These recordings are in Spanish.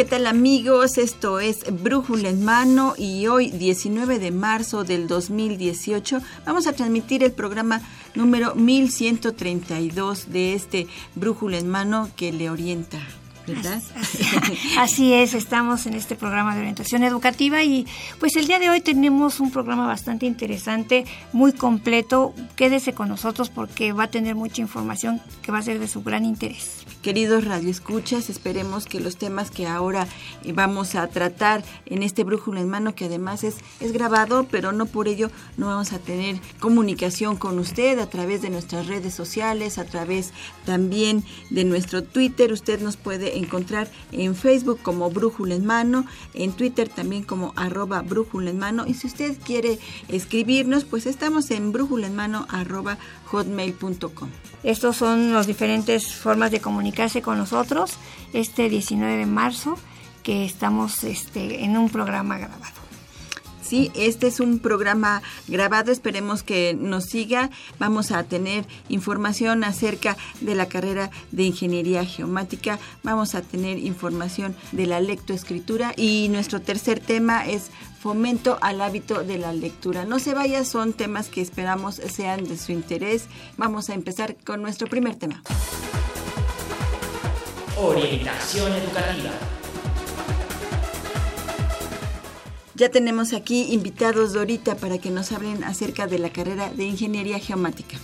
¿Qué tal amigos? Esto es Brújula en Mano y hoy 19 de marzo del 2018 vamos a transmitir el programa número 1132 de este Brújula en Mano que le orienta. ¿verdad? Así es, estamos en este programa de orientación educativa y pues el día de hoy tenemos un programa bastante interesante, muy completo. Quédese con nosotros porque va a tener mucha información que va a ser de su gran interés. Queridos radioescuchas, esperemos que los temas que ahora eh, vamos a tratar en este brújula en mano, que además es, es grabado, pero no por ello no vamos a tener comunicación con usted a través de nuestras redes sociales, a través también de nuestro Twitter. Usted nos puede encontrar en Facebook como Brújula en Mano, en Twitter también como arroba Brújula en Mano. Y si usted quiere escribirnos, pues estamos en brújula en mano arroba hotmail.com. Estos son las diferentes formas de comunicarse con nosotros este 19 de marzo que estamos este, en un programa grabado. Sí, este es un programa grabado, esperemos que nos siga. Vamos a tener información acerca de la carrera de Ingeniería Geomática, vamos a tener información de la lectoescritura y nuestro tercer tema es fomento al hábito de la lectura. No se vaya, son temas que esperamos sean de su interés. Vamos a empezar con nuestro primer tema. Orientación educativa. Ya tenemos aquí invitados Dorita para que nos hablen acerca de la carrera de Ingeniería Geomática.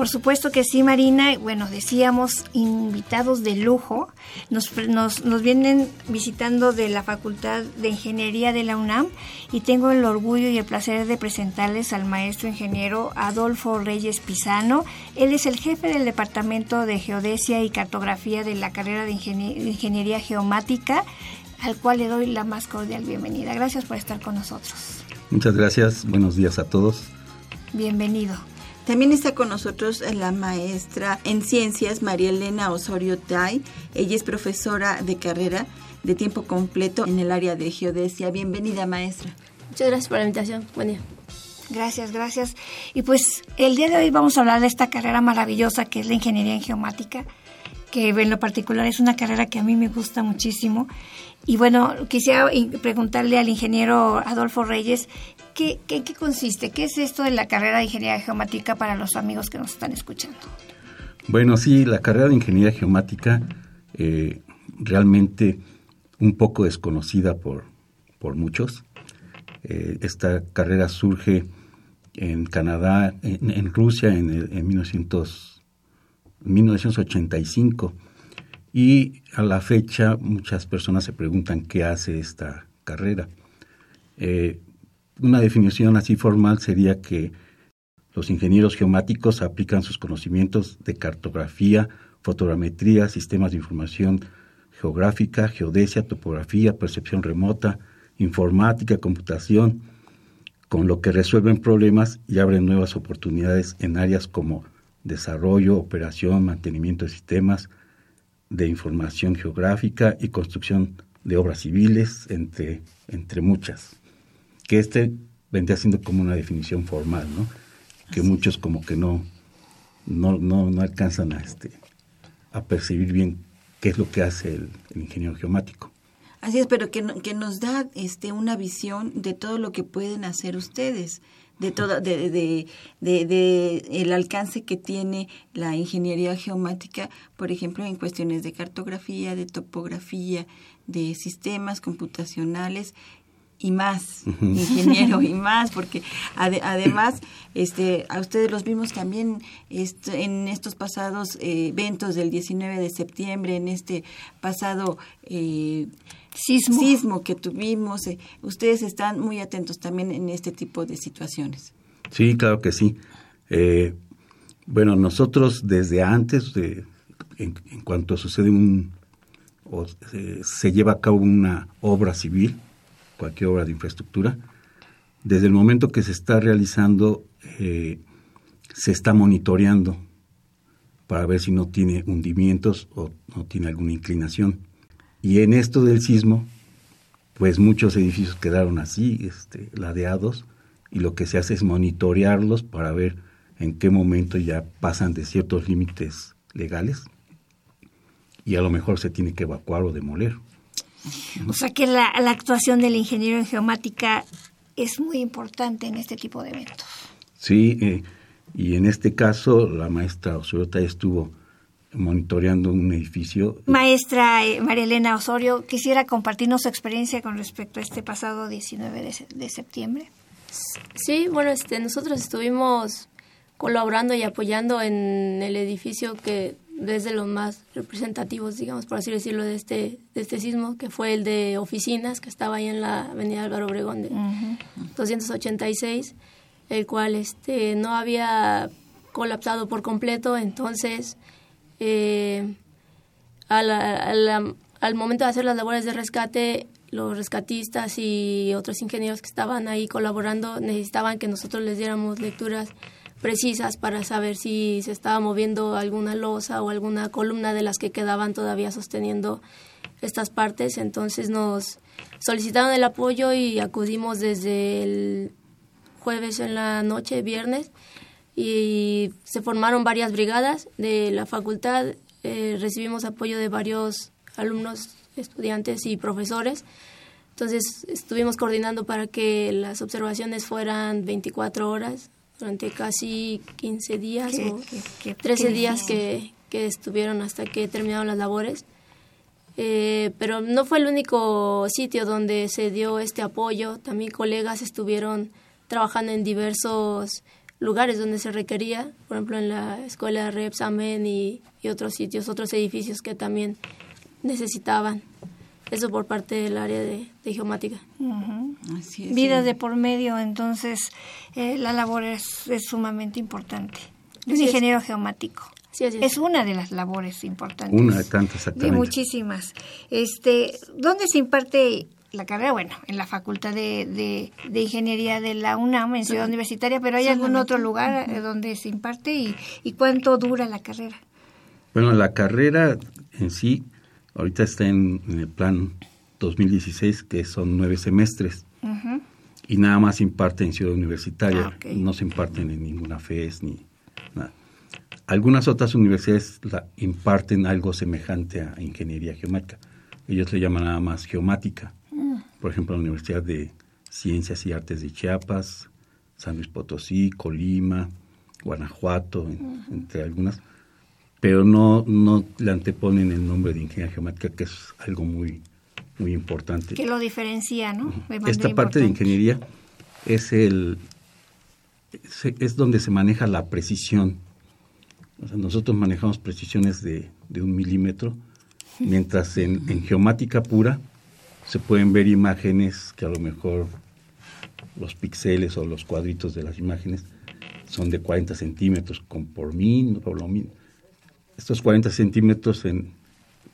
Por supuesto que sí, Marina. Bueno, decíamos invitados de lujo. Nos, nos, nos, vienen visitando de la Facultad de Ingeniería de la UNAM y tengo el orgullo y el placer de presentarles al maestro ingeniero Adolfo Reyes Pisano. Él es el jefe del Departamento de Geodesia y Cartografía de la carrera de Ingeniería Geomática al cual le doy la más cordial bienvenida. Gracias por estar con nosotros. Muchas gracias, buenos días a todos. Bienvenido. También está con nosotros la maestra en ciencias María Elena Osorio Tai. Ella es profesora de carrera de tiempo completo en el área de geodesia. Bienvenida, maestra. Muchas gracias por la invitación. Buen día. Gracias, gracias. Y pues el día de hoy vamos a hablar de esta carrera maravillosa que es la ingeniería en geomática, que en lo particular es una carrera que a mí me gusta muchísimo y bueno, quisiera preguntarle al ingeniero Adolfo Reyes, ¿qué, qué, qué consiste? ¿Qué es esto de la carrera de Ingeniería Geomática para los amigos que nos están escuchando? Bueno, sí, la carrera de Ingeniería Geomática eh, realmente un poco desconocida por, por muchos. Eh, esta carrera surge en Canadá, en, Rusia en, el, en 1900, 1985 y a la fecha muchas personas se preguntan qué hace esta carrera. Eh, una definición así formal sería que los ingenieros geomáticos aplican sus conocimientos de cartografía, fotogrametría, sistemas de información geográfica, geodesia, topografía, percepción remota, informática, computación, con lo que resuelven problemas y abren nuevas oportunidades en áreas como desarrollo, operación, mantenimiento de sistemas, de información geográfica y construcción de obras civiles, entre, entre muchas. Que este vendría siendo como una definición formal, ¿no? Que muchos como que no, no, no, no alcanzan a, este, a percibir bien qué es lo que hace el, el ingeniero geomático. Así es, pero que, que nos da este, una visión de todo lo que pueden hacer ustedes de todo, de, de, de, de el alcance que tiene la ingeniería geomática, por ejemplo, en cuestiones de cartografía, de topografía, de sistemas computacionales y más, ingeniero y más, porque ade- además este, a ustedes los vimos también est- en estos pasados eh, eventos del 19 de septiembre, en este pasado eh, Sismo. sismo que tuvimos. eh, ustedes están muy atentos también en este tipo de situaciones. Sí, claro que sí. Eh, bueno, nosotros desde antes, de, en, en cuanto sucede un, o se lleva a cabo una obra civil, cualquier obra de infraestructura, desde el momento que se está realizando, eh, se está monitoreando para ver si no tiene hundimientos o no tiene alguna inclinación. Y en esto del sismo, pues muchos edificios quedaron así, este, ladeados, y lo que se hace es monitorearlos para ver en qué momento ya pasan de ciertos límites legales y a lo mejor se tiene que evacuar o demoler. O sea que la, la actuación del ingeniero en geomática es muy importante en este tipo de eventos. Sí, eh, y en este caso la maestra Osorio estuvo monitoreando un edificio. Maestra eh, María Elena Osorio, quisiera compartirnos su experiencia con respecto a este pasado 19 de, se- de septiembre. Sí, bueno, este, nosotros estuvimos colaborando y apoyando en el edificio que desde los más representativos, digamos, por así decirlo, de este, de este sismo, que fue el de oficinas, que estaba ahí en la avenida Álvaro Obregón de 286, el cual este, no había colapsado por completo, entonces eh, a la- a la- al momento de hacer las labores de rescate, los rescatistas y otros ingenieros que estaban ahí colaborando necesitaban que nosotros les diéramos lecturas precisas para saber si se estaba moviendo alguna losa o alguna columna de las que quedaban todavía sosteniendo estas partes. Entonces nos solicitaron el apoyo y acudimos desde el jueves en la noche, viernes, y se formaron varias brigadas de la facultad. eh, recibimos apoyo de varios alumnos, estudiantes y profesores. Entonces estuvimos coordinando para que las observaciones fueran 24 horas durante casi 15 días Qué- o qué- qué- 13 qué días que, que estuvieron hasta que terminaron las labores. Eh, pero no fue el único sitio donde se dio este apoyo. También colegas estuvieron trabajando en diversos lugares donde se requería, por ejemplo en la escuela de reexamen y, y otros sitios, otros edificios que también necesitaban. Eso por parte del área de, de geomática. Ujú. Así es. Vidas sí. de por medio, entonces eh, la labor es, es sumamente importante. Un Así es. ingeniero geomático. Sí, así Es una de las labores importantes. Una de tantas, exactamente. muchísimas. Este, ¿Dónde se imparte la carrera? Bueno, en la Facultad de, de- de Ingeniería de la UNAM, en Ciudad Universitaria, pero ¿hay algún otro lugar eh, donde se imparte? Y, ¿Y cuánto dura la carrera? Bueno, la carrera en sí, ahorita está en, en el plan 2016, que son nueve semestres, y nada más imparte en Ciudad Universitaria, Ah, no se imparten en ninguna FES ni nada. Algunas otras universidades la imparten algo semejante a ingeniería geomática. Ellos le llaman nada más geomática. Por ejemplo, la Universidad de Ciencias y Artes de Chiapas, San Luis Potosí, Colima, Guanajuato, en- entre algunas. Pero no, no le anteponen el nombre de ingeniería geomática, que es algo muy, muy importante. Que lo diferencia, ¿no? Esta parte de ingeniería es el es donde se maneja la precisión. O sea, nosotros manejamos precisiones de, de un milímetro, mientras en, en geomática pura se pueden ver imágenes que a lo mejor los píxeles o los cuadritos de las imágenes son de 40 centímetros con por min, por lo min. Estos 40 centímetros en,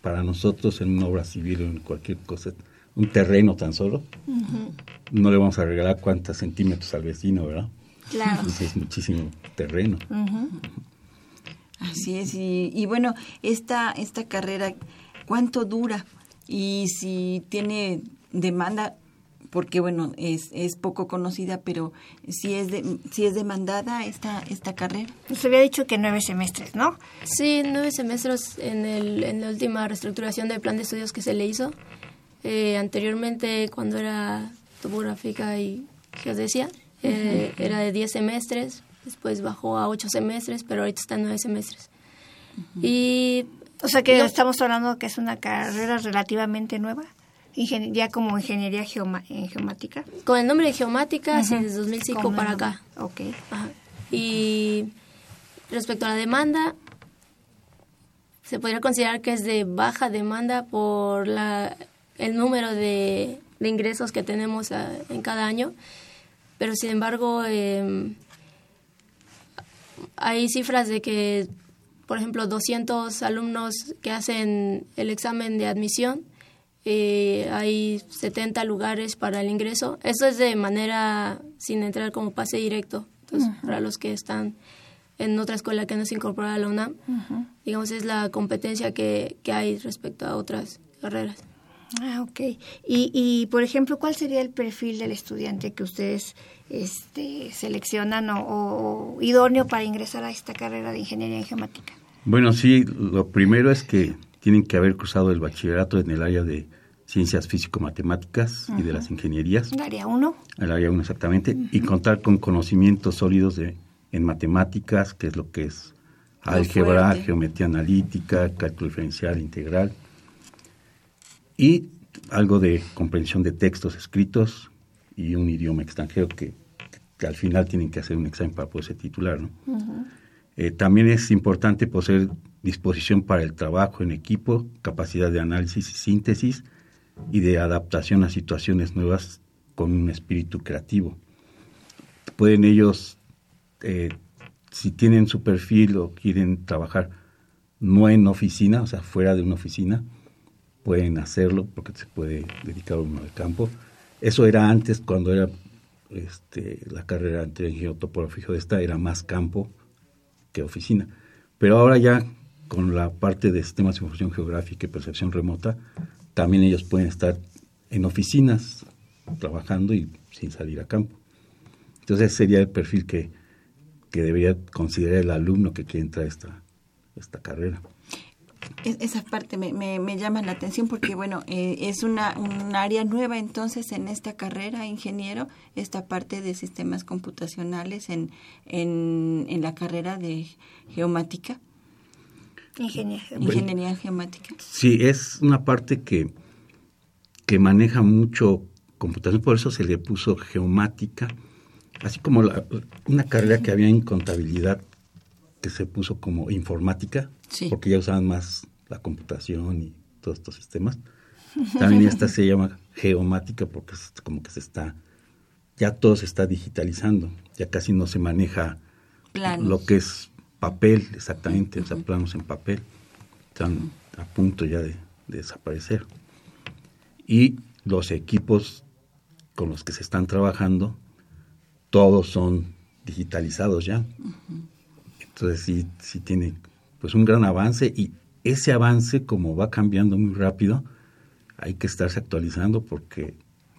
para nosotros en una obra civil o en cualquier cosa, un terreno tan solo, no le vamos a regalar cuántos centímetros al vecino, ¿verdad? Claro. Entonces es muchísimo terreno. Así es, y, y bueno, esta, esta carrera, ¿cuánto dura? Y si tiene demanda, porque bueno, es, es poco conocida, pero si es, de, si es demandada esta, esta carrera. Se había dicho que nueve semestres, ¿no? Sí, nueve semestres en, el, en la última reestructuración del plan de estudios que se le hizo. Eh, anteriormente, cuando era topográfica y geodesia, Eh, era de 10 semestres, después bajó a 8 semestres, pero ahorita está en 9 semestres. Y o sea que estamos hablando que es una carrera relativamente nueva, ya como ingeniería en geomática. Con el nombre de geomática, sí, desde 2005 para acá. Ok. Y respecto a la demanda, se podría considerar que es de baja demanda por la, el número de, ingresos que tenemos en cada año, pero sin embargo em, hay cifras de que por ejemplo, 200 alumnos que hacen el examen de admisión, eh, hay 70 lugares para el ingreso. Eso es de manera sin entrar como pase directo. Entonces, para los que están en otra escuela que no se incorpora a la UNAM, digamos, es la competencia que, que hay respecto a otras carreras. Ah, ok. Y, y, por ejemplo, ¿cuál sería el perfil del estudiante que ustedes este, seleccionan o, idóneo para ingresar a esta carrera de ingeniería en geomática? Bueno, sí, lo primero es que tienen que haber cruzado el bachillerato en el área de ciencias físico-matemáticas y de las ingenierías. ¿El área 1? El área 1, exactamente. Y contar con conocimientos sólidos de, en matemáticas, que es lo que es álgebra, geometría analítica, cálculo diferencial, integral y algo de comprensión de textos escritos y un idioma extranjero que, al final tienen que hacer un examen para poderse titular. ¿no? Eh, también es importante poseer disposición para el trabajo en equipo, capacidad de análisis y síntesis y de adaptación a situaciones nuevas con un espíritu creativo. Pueden ellos, eh, si tienen su perfil o quieren trabajar no en oficina, o sea, fuera de una oficina, pueden hacerlo porque se puede dedicar uno al campo. Eso era antes, cuando era este, la carrera de geotopografía de esta, era más campo que oficina. Pero ahora ya con la parte de sistemas de información geográfica y percepción remota, también ellos pueden estar en oficinas trabajando y sin salir a campo. Entonces ese sería el perfil que, que debería considerar el alumno que quiere entrar a esta, esta carrera esa parte me, me, llama la atención porque, bueno, eh, es una, un área nueva entonces en esta carrera, ingeniero, esta parte de sistemas computacionales en, en, en la carrera de geomática. Ingeniería, Ingeniería geomática. Sí, es una parte que, que maneja mucho computación, por eso se le puso geomática, así como una carrera que había en contabilidad que se puso como informática, porque ya usaban más la computación y todos estos sistemas. También esta se llama geomática porque es como que se está, ya todo se está digitalizando, ya casi no se maneja lo que es papel, exactamente, sea, planos en papel, están a punto ya de, desaparecer. Y los equipos con los que se están trabajando, todos son digitalizados ya. Entonces sí, sí tiene pues un gran avance y ese avance como va cambiando muy rápido, hay que estarse actualizando porque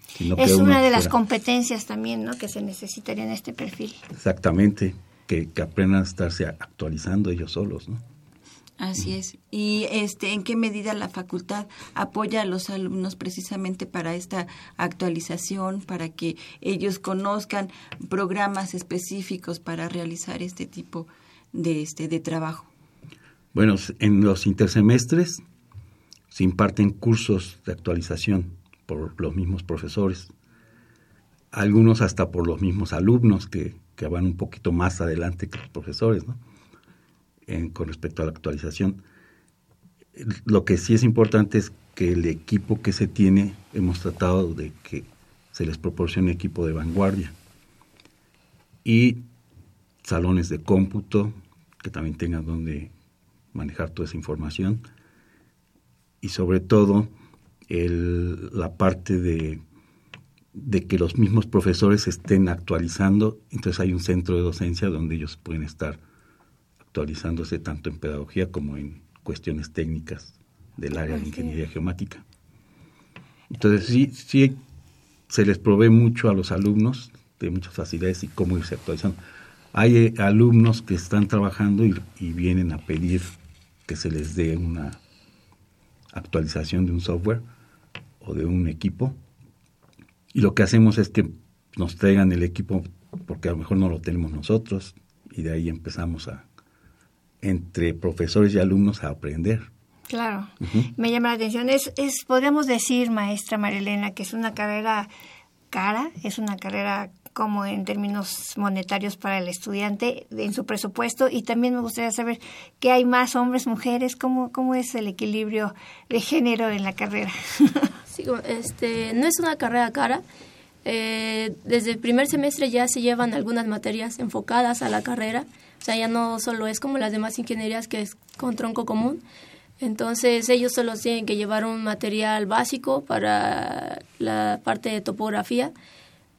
si no es una de las competencias también ¿no? que se necesitaría en este perfil. Exactamente, que, que aprendan a estarse actualizando ellos solos, ¿no? Así es. ¿Y este, en qué medida la facultad apoya a los alumnos precisamente para esta actualización, para que ellos conozcan programas específicos para realizar este tipo de, este, de trabajo? Bueno, en los intersemestres se imparten cursos de actualización por los mismos profesores, algunos hasta por los mismos alumnos que, que van un poquito más adelante que los profesores, ¿no? con respecto a la actualización. Lo que sí es importante es que el equipo que se tiene, hemos tratado de que se les proporcione equipo de vanguardia y salones de cómputo que también tengan donde manejar toda esa información y sobre todo el, la parte de, de que los mismos profesores estén actualizando, entonces hay un centro de docencia donde ellos pueden estar actualizándose tanto en pedagogía como en cuestiones técnicas del área de ingeniería geomática. Entonces sí, sí se les provee mucho a los alumnos de muchas facilidades y cómo irse actualizando. Hay eh, alumnos que están trabajando y, y vienen a pedir que se les dé una actualización de un software o de un equipo. Y lo que hacemos es que nos traigan el equipo porque a lo mejor no lo tenemos nosotros, y de ahí empezamos a, entre profesores y alumnos, a aprender. Claro, me llama la atención. Es, es, podríamos decir, maestra Marilena, que es una carrera cara, es una carrera como en términos monetarios para el estudiante en su presupuesto y también me gustaría saber qué hay más hombres, mujeres, cómo, cómo es el equilibrio de género en la carrera. Este, no es una carrera cara. Eh, desde el primer semestre ya se llevan algunas materias enfocadas a la carrera, o sea, ya no solo es como las demás ingenierías que es con tronco común, entonces ellos solo tienen que llevar un material básico para la parte de topografía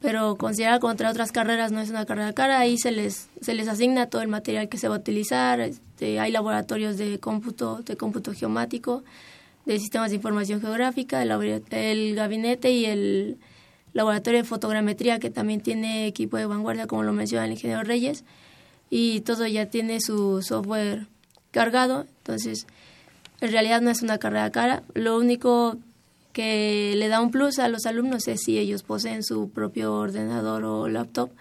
pero considerar contra otras carreras no es una carrera cara, ahí se les, se les asigna todo el material que se va a utilizar, este, hay laboratorios de cómputo, de cómputo geomático, de sistemas de información geográfica, el, el gabinete y el laboratorio de fotogrametría que también tiene equipo de vanguardia, como lo menciona el ingeniero Reyes, y todo ya tiene su software cargado, entonces en realidad no es una carrera cara, lo único que le da un plus a los alumnos es si ellos poseen su propio ordenador o laptop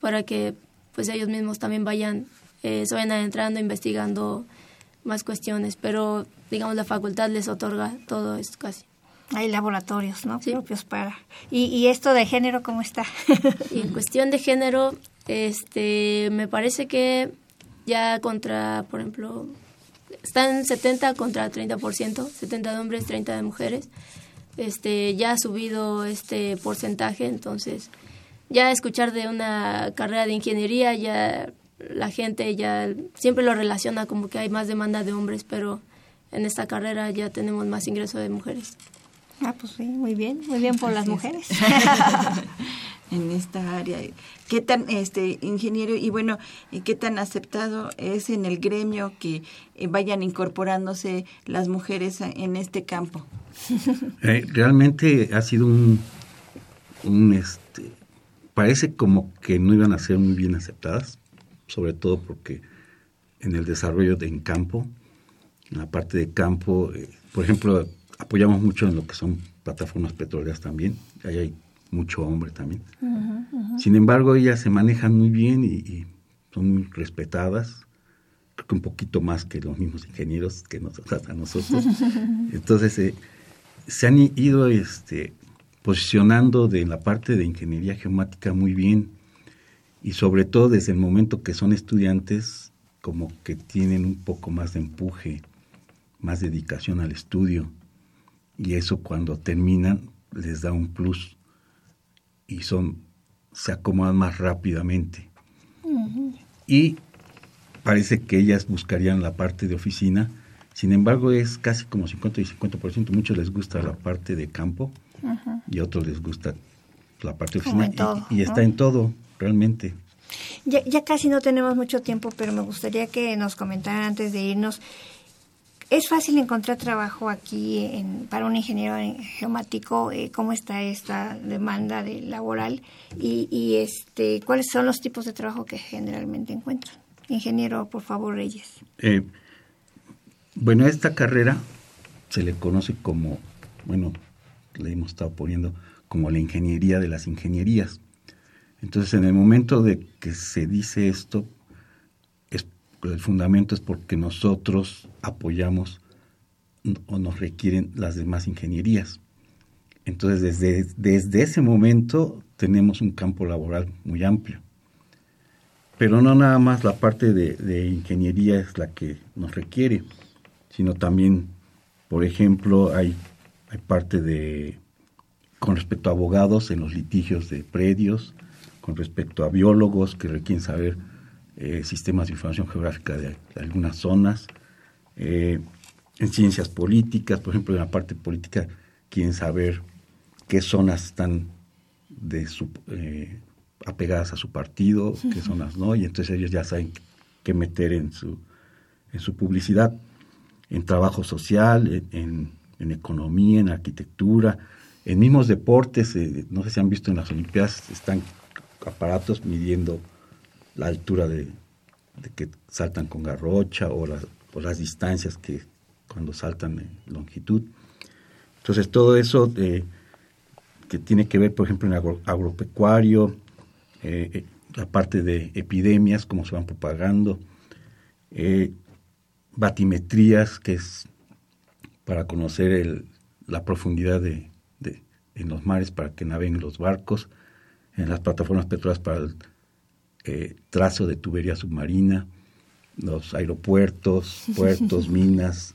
para que pues ellos mismos también vayan eh, se vayan adentrando investigando más cuestiones. Pero digamos la facultad les otorga todo esto casi. Hay laboratorios no propios para. Y, y esto de género cómo está y en cuestión de género este me parece que ya contra por ejemplo están 70 contra 30%, 70 de hombres, 30 de mujeres este ya ha subido este porcentaje, entonces ya escuchar de una carrera de ingeniería ya la gente ya siempre lo relaciona como que hay más demanda de hombres, pero en esta carrera ya tenemos más ingreso de mujeres. Ah, pues sí, muy bien, muy bien por las mujeres. en esta área. ¿Qué tan, este, ingeniero, y bueno, qué tan aceptado es en el gremio que eh, vayan incorporándose las mujeres en este campo? Eh, realmente ha sido un, un, este, parece como que no iban a ser muy bien aceptadas, sobre todo porque en el desarrollo de en campo, en la parte de campo, eh, por ejemplo, apoyamos mucho en lo que son plataformas petroleras también, ahí hay mucho hombre también. Sin embargo, ellas se manejan muy bien y, son muy respetadas, creo que un poquito más que los mismos ingenieros que nos a nosotros. Entonces, eh, se han ido este, posicionando de la parte de ingeniería geomática muy bien. Y sobre todo desde el momento que son estudiantes como que tienen un poco más de empuje, más dedicación al estudio. Y eso cuando terminan les da un plus y son se acomodan más rápidamente. Y parece que ellas buscarían la parte de oficina, sin embargo es casi como 50 y 50%, muchos les gusta la parte de campo y a otros les gusta la parte de oficina. y, está en todo, realmente. Ya, ya casi no tenemos mucho tiempo, pero me gustaría que nos comentaran antes de irnos ¿Es fácil encontrar trabajo aquí en, para un ingeniero geomático? Eh, ¿Cómo está esta demanda de laboral? Y, y, este, ¿cuáles son los tipos de trabajo que generalmente encuentran? Ingeniero, por favor, Reyes. Eh, bueno, esta carrera se le conoce como, bueno, le hemos estado poniendo como la ingeniería de las ingenierías. Entonces, en el momento de que se dice esto, el fundamento es porque nosotros apoyamos o nos requieren las demás ingenierías. Entonces, desde, desde ese momento tenemos un campo laboral muy amplio. Pero no nada más la parte de, ingeniería es la que nos requiere, sino también, por ejemplo, hay, hay parte de, con respecto a abogados en los litigios de predios, con respecto a biólogos que requieren saber eh, sistemas de información geográfica de, algunas zonas, eh, en ciencias políticas, por ejemplo, en la parte política quieren saber qué zonas están de su, eh, apegadas a su partido, qué zonas no, y entonces ellos ya saben qué meter en su, en su publicidad, en trabajo social, en, en economía, en arquitectura, en mismos deportes, no sé si han visto en las Olimpiadas, están aparatos midiendo la altura de, que saltan con garrocha o las, las distancias que cuando saltan en longitud. Entonces todo eso eh, que tiene que ver, por ejemplo, en agropecuario, eh, eh, la parte de epidemias, cómo se van propagando, eh, batimetrías, que es para conocer la profundidad de, en los mares para que naveguen los barcos, en las plataformas petroleras para el eh, trazo de tubería submarina, los aeropuertos, puertos, minas.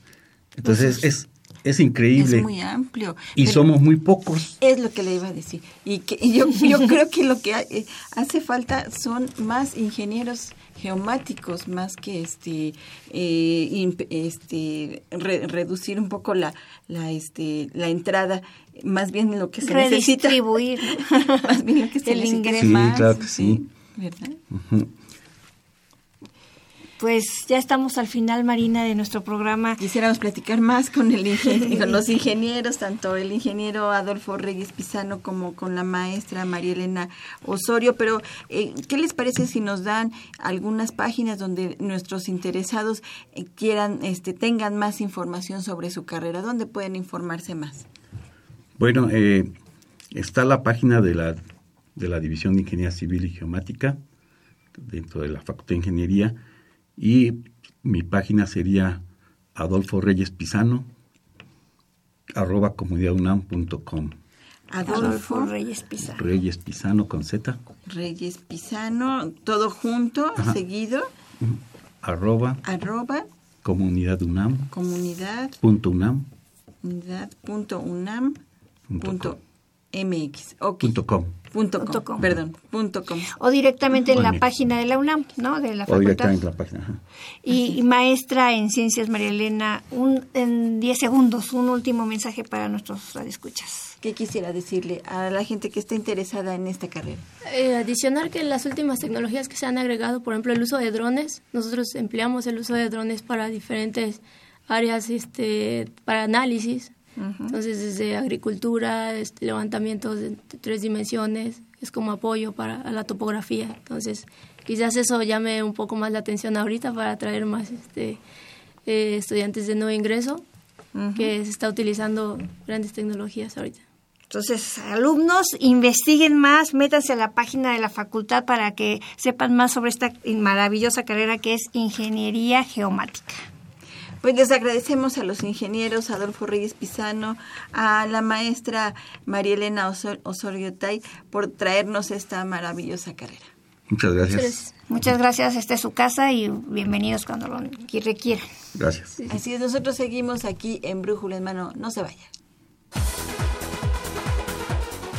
Entonces es, es increíble. Es muy amplio. Y somos muy pocos. Es lo que le iba a decir. Y, que, y yo, yo creo que lo que eh, hace falta son más ingenieros geomáticos, más que este, eh, este re, reducir un poco la, la, este, la entrada. Más bien lo que se necesita. más bien lo que se el necesita. ingreso. Sí, claro que sí. ¿Verdad? Uh -huh. Pues ya estamos al final, Marina, de nuestro programa. Quisiéramos platicar más con, el ingen con los ingenieros, tanto el ingeniero Adolfo Reyes Pisano como con la maestra María Elena Osorio, pero eh, ¿qué les parece si nos dan algunas páginas donde nuestros interesados eh, quieran, este, tengan más información sobre su carrera? ¿Dónde pueden informarse más? Bueno, eh, está la página de la, de la División de Ingeniería Civil y Geomática, dentro de la Facultad de Ingeniería, y mi página sería Adolfo Reyes Pisano arroba comunidadunam.com Adolfo Reyes Pisano. Reyes Pisano con Z. Reyes Pisano, todo junto, Ajá. seguido. Arroba. Arroba. Comunidad UNAM. Comunidad. Punto UNAM. Comunidad punto UNAM. Punto punto MX. Okay. Punto com. Punto com, Punto com. perdón, punto com. O directamente en la página de la UNAM, ¿no? De la O facultad. directamente en la página. ajá. Y, y maestra en ciencias, María Elena, un, en 10 segundos, un último mensaje para nuestros radioescuchas. ¿Qué quisiera decirle a la gente que está interesada en esta carrera? Eh, adicionar que las últimas tecnologías que se han agregado, por ejemplo, el uso de drones, nosotros empleamos el uso de drones para diferentes áreas, este, para análisis. Entonces, desde agricultura, este, levantamientos de tres dimensiones, es como apoyo para a la topografía. Entonces, quizás eso llame un poco más la atención ahorita para atraer más este, eh, estudiantes de nuevo ingreso, que se está utilizando grandes tecnologías ahorita. Entonces, alumnos, investiguen más, métanse a la página de la facultad para que sepan más sobre esta maravillosa carrera que es Ingeniería Geomática. Pues les agradecemos a los ingenieros Adolfo Reyes Pisano, a la maestra María Elena Osor- Osorio Tay por traernos esta maravillosa carrera. Muchas gracias. Muchas gracias, esta es su casa y bienvenidos cuando lo requieran. Gracias. Así es, nosotros seguimos aquí en Brújula en Mano. No se vayan.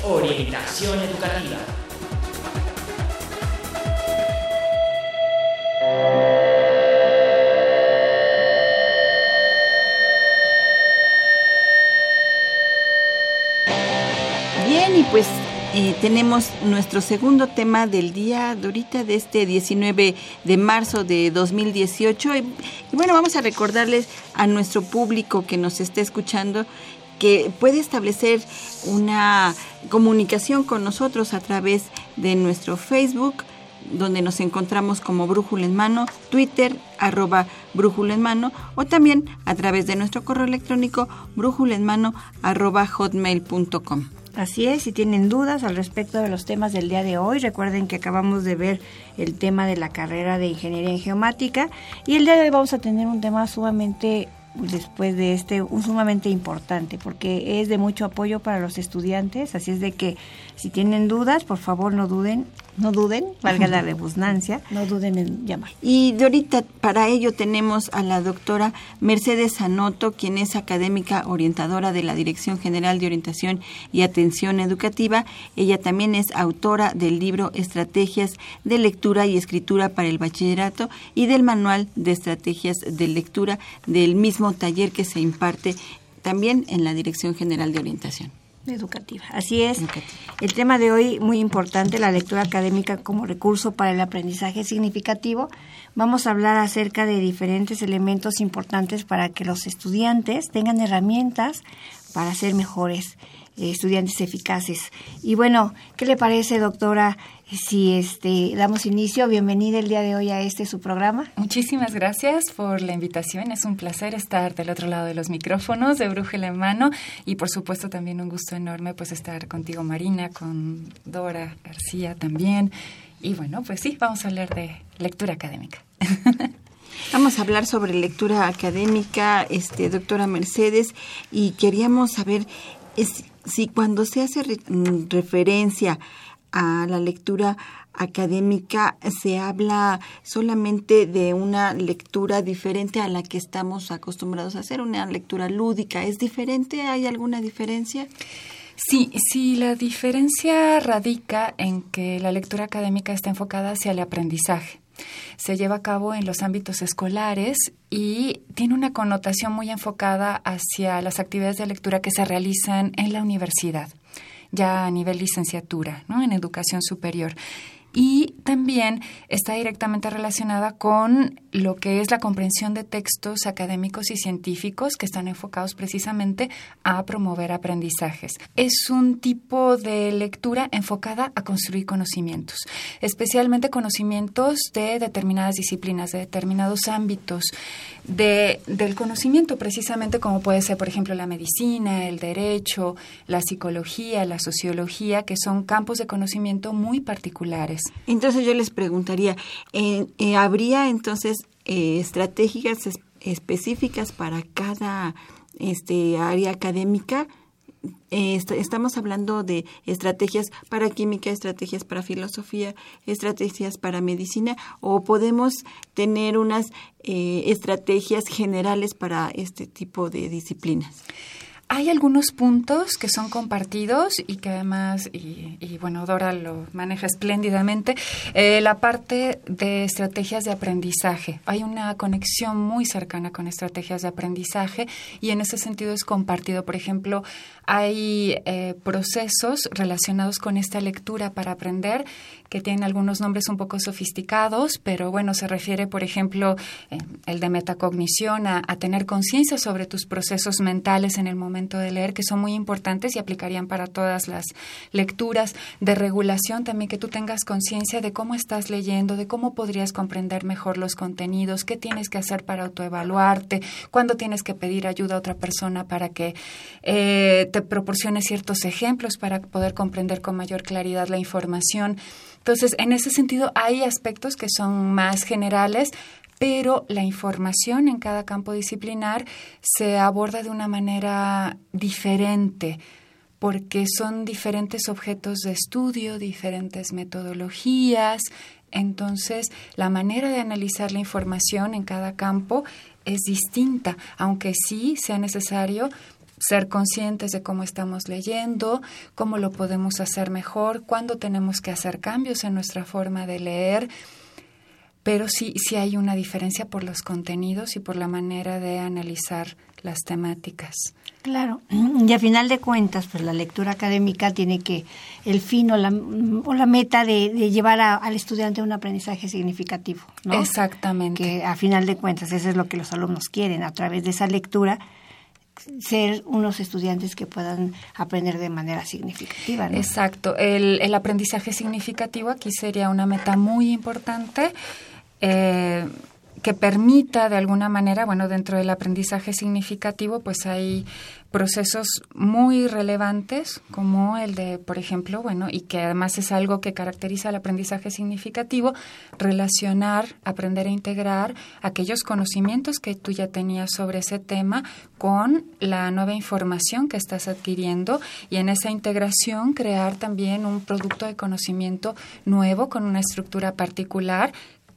Orientación educativa. Pues eh, tenemos nuestro segundo tema del día, Dorita, de este 19 de marzo de 2018. Y, y bueno, vamos a recordarles a nuestro público que nos esté escuchando que puede establecer una comunicación con nosotros a través de nuestro Facebook, donde nos encontramos como Brújula en Mano, Twitter, arroba Brújula en Mano, o también a través de nuestro correo electrónico brújula en mano, arroba hotmail.com. Así es, si tienen dudas al respecto de los temas del día de hoy, recuerden que acabamos de ver el tema de la carrera de Ingeniería en Geomática y el día de hoy vamos a tener un tema sumamente después de este un sumamente importante porque es de mucho apoyo para los estudiantes, así es de que si tienen dudas, por favor no duden, no duden, valga la redundancia, no duden en llamar. Y de ahorita para ello tenemos a la doctora Mercedes Anoto, quien es académica orientadora de la Dirección General de Orientación y Atención Educativa. Ella también es autora del libro Estrategias de Lectura y Escritura para el Bachillerato y del Manual de Estrategias de Lectura del mismo taller que se imparte también en la Dirección General de Orientación. Educativa. Así es. Educativa. El tema de hoy, muy importante, la lectura académica como recurso para el aprendizaje significativo. Vamos a hablar acerca de diferentes elementos importantes para que los estudiantes tengan herramientas para ser mejores eh, estudiantes eficaces. Y bueno, ¿qué le parece, doctora, si este damos inicio? Bienvenida el día de hoy a este su programa. Muchísimas gracias por la invitación. Es un placer estar del otro lado de los micrófonos de Brújula en Mano y por supuesto también un gusto enorme pues estar contigo Marina, con Dora García también Y bueno, pues sí, vamos a hablar de lectura académica. Vamos a hablar sobre lectura académica, este, doctora Mercedes, y queríamos saber es, si cuando se hace mm, referencia a la lectura académica se habla solamente de una lectura diferente a la que estamos acostumbrados a hacer, una lectura lúdica. ¿Es diferente? ¿Hay alguna diferencia? Sí, sí, la diferencia radica en que la lectura académica está enfocada hacia el aprendizaje. Se lleva a cabo en los ámbitos escolares y tiene una connotación muy enfocada hacia las actividades de lectura que se realizan en la universidad, ya a nivel licenciatura, ¿no? en educación superior y también está directamente relacionada con lo que es la comprensión de textos académicos y científicos que están enfocados precisamente a promover aprendizajes. Es un tipo de lectura enfocada a construir conocimientos, especialmente conocimientos de determinadas disciplinas, de determinados ámbitos de, del conocimiento, precisamente como puede ser, por ejemplo, la medicina, el derecho, la psicología, la sociología, que son campos de conocimiento muy particulares. Entonces yo les preguntaría, eh, eh, ¿habría entonces eh, estrategias específicas para cada este área académica? Estamos hablando de estrategias para química, estrategias para filosofía, estrategias para medicina, o podemos tener unas estrategias generales para este tipo de disciplinas. Hay algunos puntos que son compartidos y que además, y, bueno, Dora lo maneja espléndidamente, eh, la parte de estrategias de aprendizaje. Hay una conexión muy cercana con estrategias de aprendizaje y en ese sentido es compartido. Por ejemplo, hay eh, procesos relacionados con esta lectura para aprender que tienen algunos nombres un poco sofisticados, pero bueno, se refiere, por ejemplo, eh, el de metacognición, a, tener conciencia sobre tus procesos mentales en el momento de leer, que son muy importantes y aplicarían para todas las lecturas, de regulación también, que tú tengas conciencia de cómo estás leyendo, de cómo podrías comprender mejor los contenidos, qué tienes que hacer para autoevaluarte, cuándo tienes que pedir ayuda a otra persona para que eh, te proporcione ciertos ejemplos para poder comprender con mayor claridad la información. Entonces, en ese sentido, hay aspectos que son más generales, pero la información en cada campo disciplinar se aborda de una manera diferente porque son diferentes objetos de estudio, diferentes metodologías. Entonces, la manera de analizar la información en cada campo es distinta, aunque sí sea necesario ser conscientes de cómo estamos leyendo, cómo lo podemos hacer mejor, cuándo tenemos que hacer cambios en nuestra forma de leer, pero sí, sí hay una diferencia por los contenidos y por la manera de analizar las temáticas. Claro, y a final de cuentas, pues la lectura académica tiene que, el fin o la, o la meta de, llevar al estudiante a un aprendizaje significativo. ¿no? Exactamente. Que a final de cuentas, eso es lo que los alumnos quieren, a través de esa lectura, ser unos estudiantes que puedan aprender de manera significativa. Exacto. El, el, aprendizaje significativo aquí sería una meta muy importante. Eh, que permita de alguna manera, bueno, dentro del aprendizaje significativo, pues hay procesos muy relevantes como el de, por ejemplo, bueno, y que además es algo que caracteriza el aprendizaje significativo, relacionar, aprender a integrar aquellos conocimientos que tú ya tenías sobre ese tema con la nueva información que estás adquiriendo y en esa integración crear también un producto de conocimiento nuevo con una estructura particular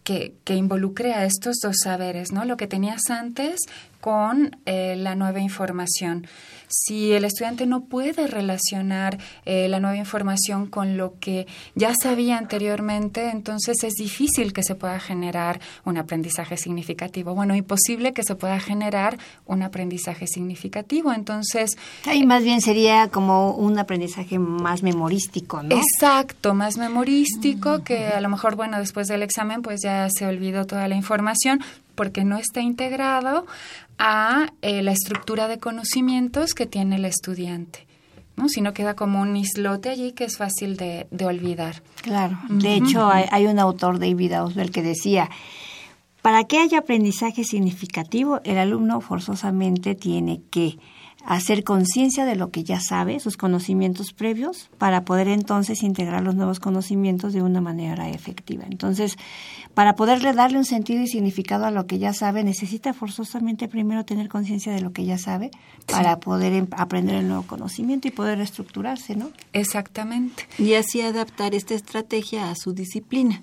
que, involucre a estos dos saberes, ¿no? Lo que tenías antes con eh, la nueva información. Si el estudiante no puede relacionar eh, la nueva información con lo que ya sabía anteriormente, entonces es difícil que se pueda generar un aprendizaje significativo. Bueno, imposible que se pueda generar un aprendizaje significativo. Entonces. Ahí más bien sería como un aprendizaje más memorístico, ¿no? Exacto, más memorístico, que a lo mejor, bueno, después del examen, pues ya se olvidó toda la información, porque no está integrado a eh, la estructura de conocimientos que tiene el estudiante. ¿no? Si no queda como un islote allí que es fácil de, olvidar. Claro, de hecho hay, un autor, David Auswell, que decía, para que haya aprendizaje significativo, el alumno forzosamente tiene que hacer conciencia de lo que ya sabe, sus conocimientos previos, para poder entonces integrar los nuevos conocimientos de una manera efectiva. Entonces, para poderle darle un sentido y significado a lo que ya sabe, necesita forzosamente primero tener conciencia de lo que ya sabe para poder em, aprender el nuevo conocimiento y poder reestructurarse, ¿no? Exactamente. Y así adaptar esta estrategia a su disciplina.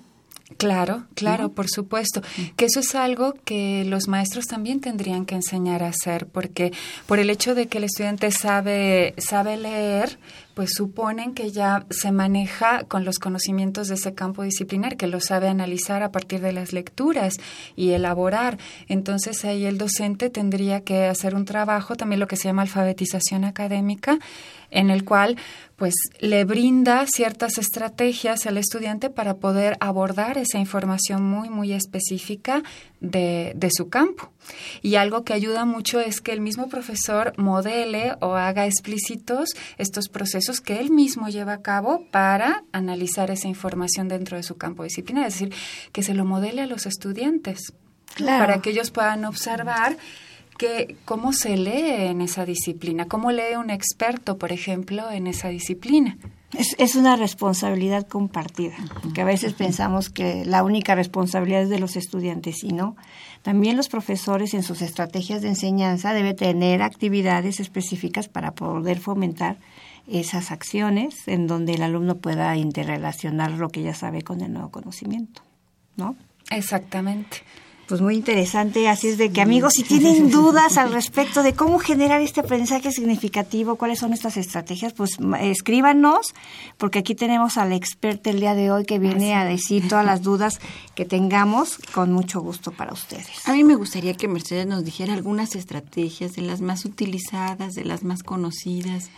Claro, claro, por supuesto. Que eso es algo que los maestros también tendrían que enseñar a hacer, porque por el hecho de que el estudiante sabe, sabe leer, pues suponen que ya se maneja con los conocimientos de ese campo disciplinar, que lo sabe analizar a partir de las lecturas y elaborar. Entonces ahí el docente tendría que hacer un trabajo, también lo que se llama alfabetización académica, en el cual pues le brinda ciertas estrategias al estudiante para poder abordar esa información muy, muy específica de, de, su campo. Y algo que ayuda mucho es que el mismo profesor modele o haga explícitos estos procesos que él mismo lleva a cabo para analizar esa información dentro de su campo disciplinar, es decir, que se lo modele a los estudiantes para que ellos puedan observar que, cómo se lee en esa disciplina, cómo lee un experto, por ejemplo, en esa disciplina. Es, es una responsabilidad compartida, que a veces pensamos que la única responsabilidad es de los estudiantes y no. También los profesores en sus estrategias de enseñanza deben tener actividades específicas para poder fomentar esas acciones en donde el alumno pueda interrelacionar lo que ya sabe con el nuevo conocimiento, ¿no? Exactamente. Pues muy interesante, así es de que amigos, si tienen dudas al respecto de cómo generar este aprendizaje significativo, cuáles son estas estrategias, pues escríbanos, porque aquí tenemos al experto el día de hoy que viene a decir todas las dudas que tengamos con mucho gusto para ustedes. A mí me gustaría que Mercedes nos dijera algunas estrategias de las más utilizadas, de las más conocidas.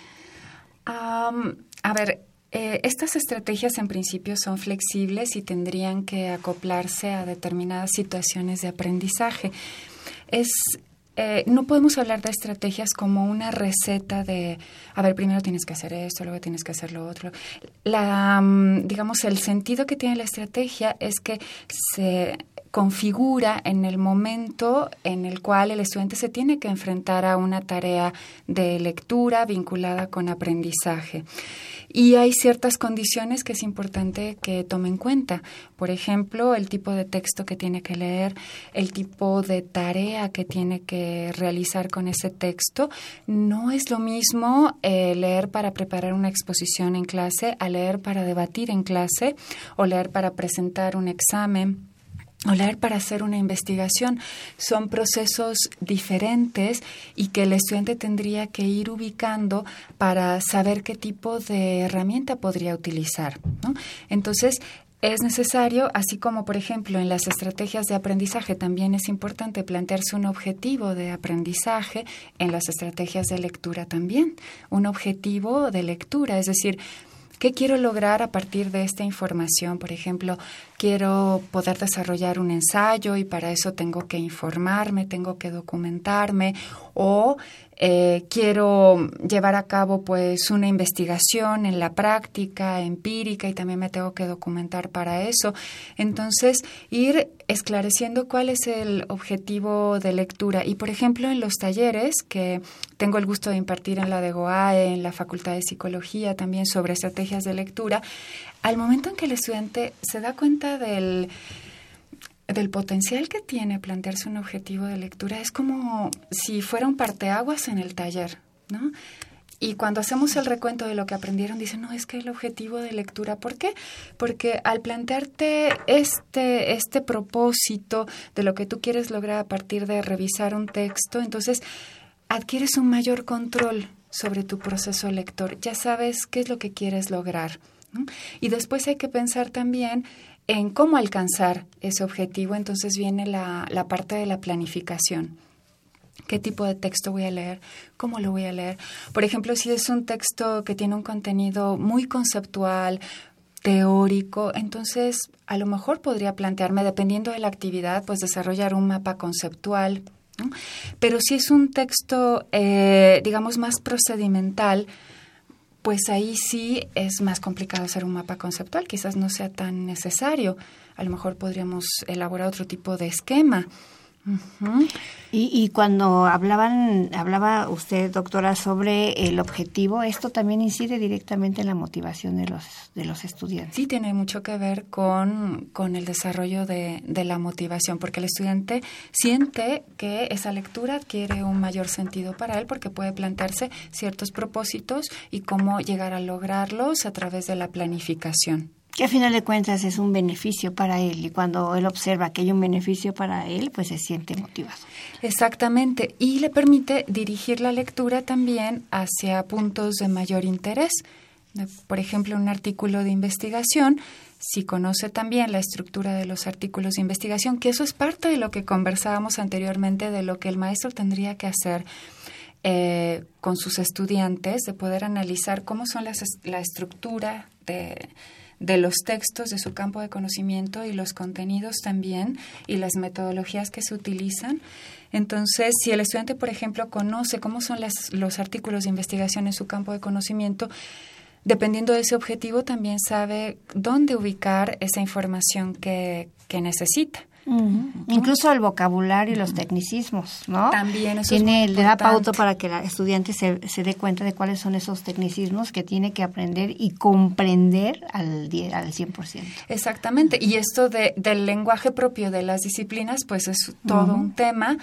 Um, a ver, eh, estas estrategias en principio son flexibles y tendrían que acoplarse a determinadas situaciones de aprendizaje. Es eh, no podemos hablar de estrategias como una receta de, a ver, primero tienes que hacer esto, luego tienes que hacer lo otro. La, mm, digamos, el sentido que tiene la estrategia es que se configura en el momento en el cual el estudiante se tiene que enfrentar a una tarea de lectura vinculada con aprendizaje. Y hay ciertas condiciones que es importante que tome en cuenta. Por ejemplo, el tipo de texto que tiene que leer, el tipo de tarea que tiene que realizar con ese texto. No es lo mismo eh, leer para preparar una exposición en clase a leer para debatir en clase o leer para presentar un examen o leer para hacer una investigación. Son procesos diferentes y que el estudiante tendría que ir ubicando para saber qué tipo de herramienta podría utilizar. Entonces, es necesario, así como por ejemplo en las estrategias de aprendizaje también es importante plantearse un objetivo de aprendizaje, en las estrategias de lectura también, un objetivo de lectura, es decir, ¿Qué quiero lograr a partir de esta información? Por ejemplo, quiero poder desarrollar un ensayo y para eso tengo que informarme, tengo que documentarme o eh, quiero llevar a cabo pues una investigación en la práctica empírica y también me tengo que documentar para eso. Entonces, ir esclareciendo cuál es el objetivo de lectura. Y, por ejemplo, en los talleres que tengo el gusto de impartir en la de GOAE, en la Facultad de Psicología, también sobre estrategias de lectura, al momento en que el estudiante se da cuenta del del potencial que tiene plantearse un objetivo de lectura es como si fuera un parteaguas en el taller, ¿no? Y cuando hacemos el recuento de lo que aprendieron, dicen, no, es que el objetivo de lectura, ¿por qué? Porque al plantearte este, este propósito de lo que tú quieres lograr a partir de revisar un texto, entonces adquieres un mayor control sobre tu proceso lector. Ya sabes qué es lo que quieres lograr. Y después hay que pensar también en cómo alcanzar ese objetivo, entonces viene la, la, parte de la planificación. ¿Qué tipo de texto voy a leer? ¿Cómo lo voy a leer? Por ejemplo, si es un texto que tiene un contenido muy conceptual, teórico, entonces a lo mejor podría plantearme, dependiendo de la actividad, pues desarrollar un mapa conceptual. Pero si es un texto, eh, digamos, más procedimental, pues ahí sí es más complicado hacer un mapa conceptual, quizás no sea tan necesario. A lo mejor podríamos elaborar otro tipo de esquema. Y, y, cuando hablaban, hablaba usted, doctora, sobre el objetivo, esto también incide directamente en la motivación de los, de los estudiantes. Sí, tiene mucho que ver con, con el desarrollo de, de, la motivación, porque el estudiante siente que esa lectura adquiere un mayor sentido para él porque puede plantearse ciertos propósitos y cómo llegar a lograrlos a través de la planificación que a final de cuentas es un beneficio para él y cuando él observa que hay un beneficio para él, pues se siente motivado. Exactamente, y le permite dirigir la lectura también hacia puntos de mayor interés. Por ejemplo, un artículo de investigación, si conoce también la estructura de los artículos de investigación, que eso es parte de lo que conversábamos anteriormente, de lo que el maestro tendría que hacer eh, con sus estudiantes, de poder analizar cómo son las, la estructura de de los textos de su campo de conocimiento y los contenidos también y las metodologías que se utilizan. Entonces, si el estudiante, por ejemplo, conoce cómo son los artículos de investigación en su campo de conocimiento, dependiendo de ese objetivo, también sabe dónde ubicar esa información que, que necesita. Incluso el vocabulario y los tecnicismos, ¿no? También eso Tiene, es le da pauta para que el estudiante se, se, dé cuenta de cuáles son esos tecnicismos que tiene que aprender y comprender al, al 100%. Exactamente. Y esto de, del lenguaje propio de las disciplinas, pues es todo un tema